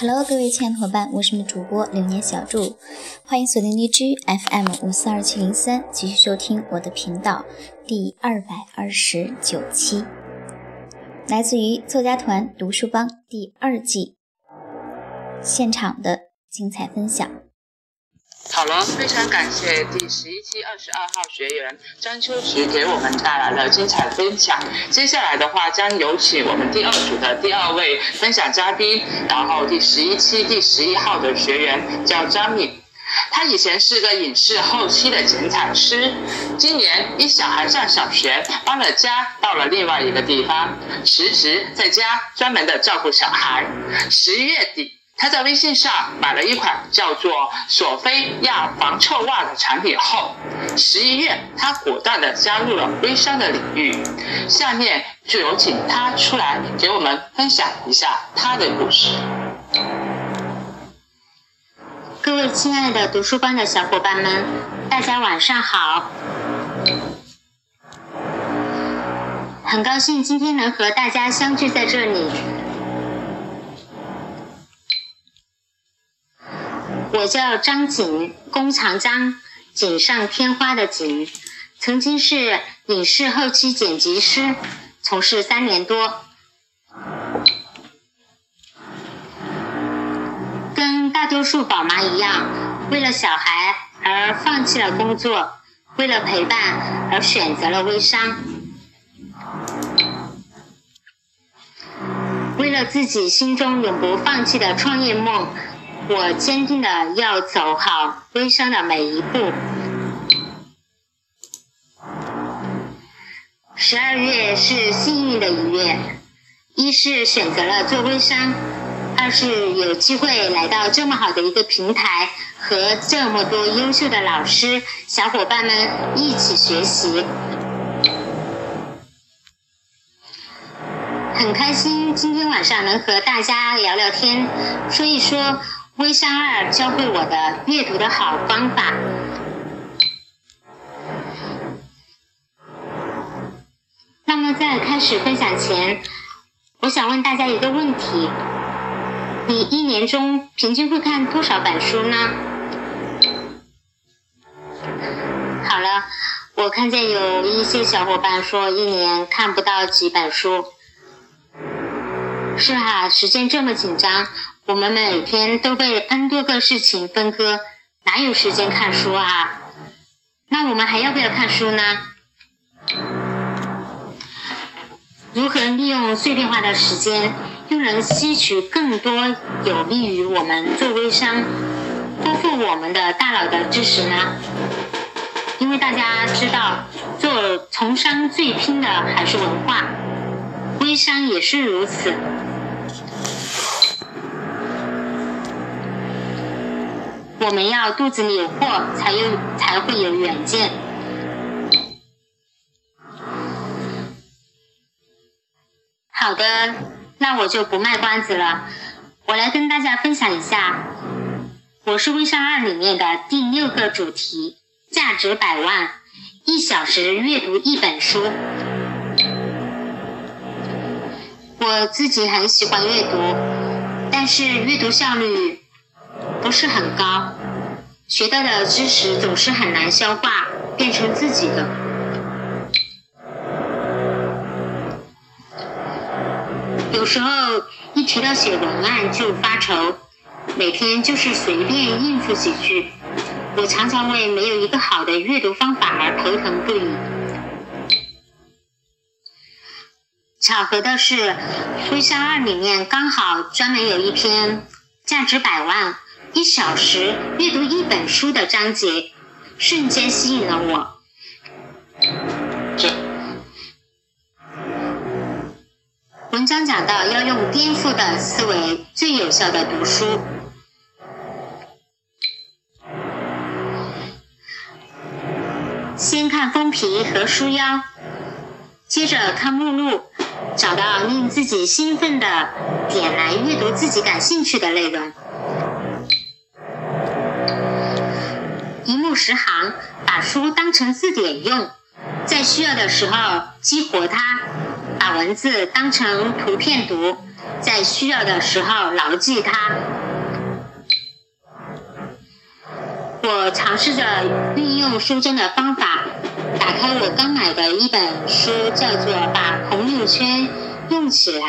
Hello，各位亲爱的伙伴，我是你们主播流年小祝，欢迎锁定荔枝 FM 五四二七零三，继续收听我的频道第二百二十九期，来自于作家团读书帮第二季现场的精彩分享。好了，非常感谢第十一期二十二号学员张秋菊给我们带来了精彩分享。接下来的话，将有请我们第二组的第二位分享嘉宾，然后第十一期第十一号的学员叫张敏，他以前是个影视后期的剪彩师，今年一小孩上小学，搬了家到了另外一个地方，辞职在家专门的照顾小孩。十一月底。他在微信上买了一款叫做索菲亚防臭袜的产品后，十一月他果断的加入了微商的领域。下面就有请他出来给我们分享一下他的故事。各位亲爱的读书班的小伙伴们，大家晚上好！很高兴今天能和大家相聚在这里。我叫张锦，弓长张，锦上添花的锦，曾经是影视后期剪辑师，从事三年多。跟大多数宝妈一样，为了小孩而放弃了工作，为了陪伴而选择了微商，为了自己心中永不放弃的创业梦。我坚定的要走好微商的每一步。十二月是幸运的一月，一是选择了做微商，二是有机会来到这么好的一个平台，和这么多优秀的老师、小伙伴们一起学习，很开心今天晚上能和大家聊聊天，说一说。微商二教会我的阅读的好方法。那么在开始分享前，我想问大家一个问题：你一年中平均会看多少本书呢？好了，我看见有一些小伙伴说一年看不到几本书。是哈，时间这么紧张。我们每天都被 N 多个事情分割，哪有时间看书啊？那我们还要不要看书呢？如何利用碎片化的时间，又能吸取更多有利于我们做微商、丰富我们的大脑的知识呢？因为大家知道，做从商最拼的还是文化，微商也是如此。我们要肚子里有货，才有才会有远见。好的，那我就不卖关子了，我来跟大家分享一下，我是微商二里面的第六个主题，价值百万，一小时阅读一本书。我自己很喜欢阅读，但是阅读效率。不是很高，学到的知识总是很难消化，变成自己的。有时候一提到写文案就发愁，每天就是随便应付几句。我常常为没有一个好的阅读方法而头疼不已。巧合的是，《微商二》里面刚好专门有一篇价值百万。一小时阅读一本书的章节，瞬间吸引了我。这文章讲到要用颠覆的思维，最有效的读书。先看封皮和书腰，接着看目录，找到令自己兴奋的点来阅读自己感兴趣的内容。十行，把书当成字典用，在需要的时候激活它，把文字当成图片读，在需要的时候牢记它。我尝试着运用书中的方法，打开我刚买的一本书，叫做《把朋友圈用起来》。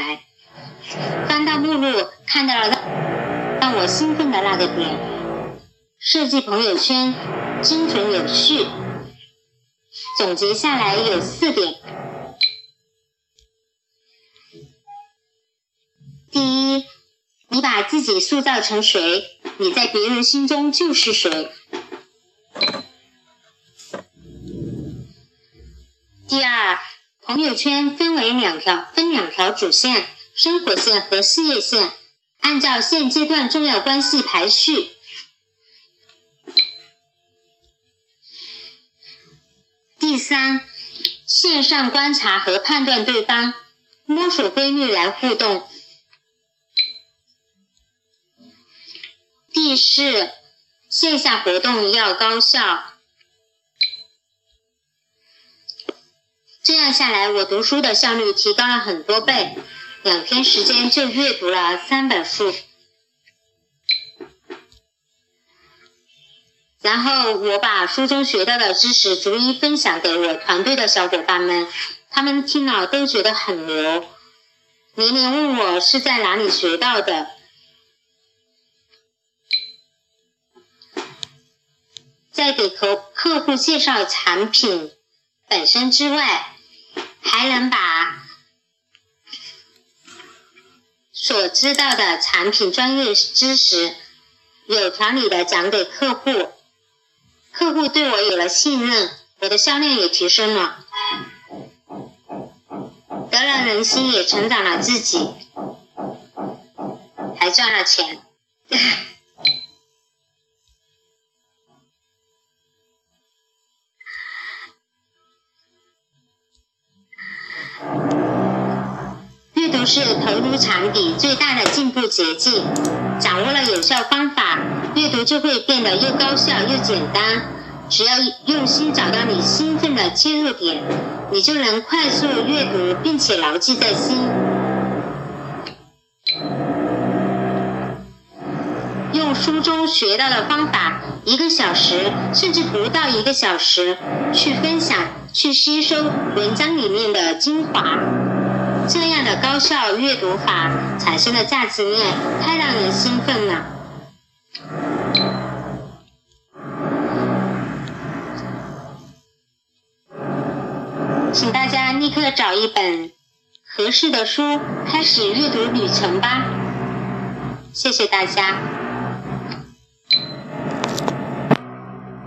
翻到目录，看到了让我兴奋的那个点：设计朋友圈精准有序。总结下来有四点：第一，你把自己塑造成谁，你在别人心中就是谁。第二，朋友圈分为两条，分两条主线：生活线和事业线，按照现阶段重要关系排序。第三，线上观察和判断对方，摸索规律来互动。第四，线下活动要高效。这样下来，我读书的效率提高了很多倍，两天时间就阅读了三本书。然后我把书中学到的知识逐一分享给我团队的小伙伴们，他们听了都觉得很牛，年年问我是在哪里学到的。在给客客户介绍产品本身之外。还能把所知道的产品专业知识有条理的讲给客户，客户对我有了信任，我的销量也提升了，得了人心，也成长了自己，还赚了钱。阅读是投入场底最大的进步捷径。掌握了有效方法，阅读就会变得又高效又简单。只要用心找到你兴奋的切入点，你就能快速阅读，并且牢记在心。用书中学到的方法，一个小时甚至不到一个小时，去分享、去吸收文章里面的精华。这样的高效阅读法产生的价值链太让人兴奋了，立刻找一本合适的书，开始阅读旅程吧。谢谢大家。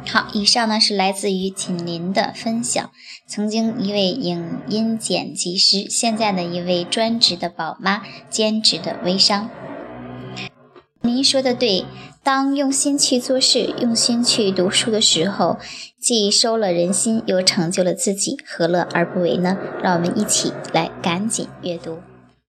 好，以上呢是来自于锦林的分享。曾经一位影音剪辑师，现在的一位专职的宝妈，兼职的微商。您说的对，当用心去做事，用心去读书的时候，既收了人心，又成就了自己，何乐而不为呢？让我们一起来赶紧阅读。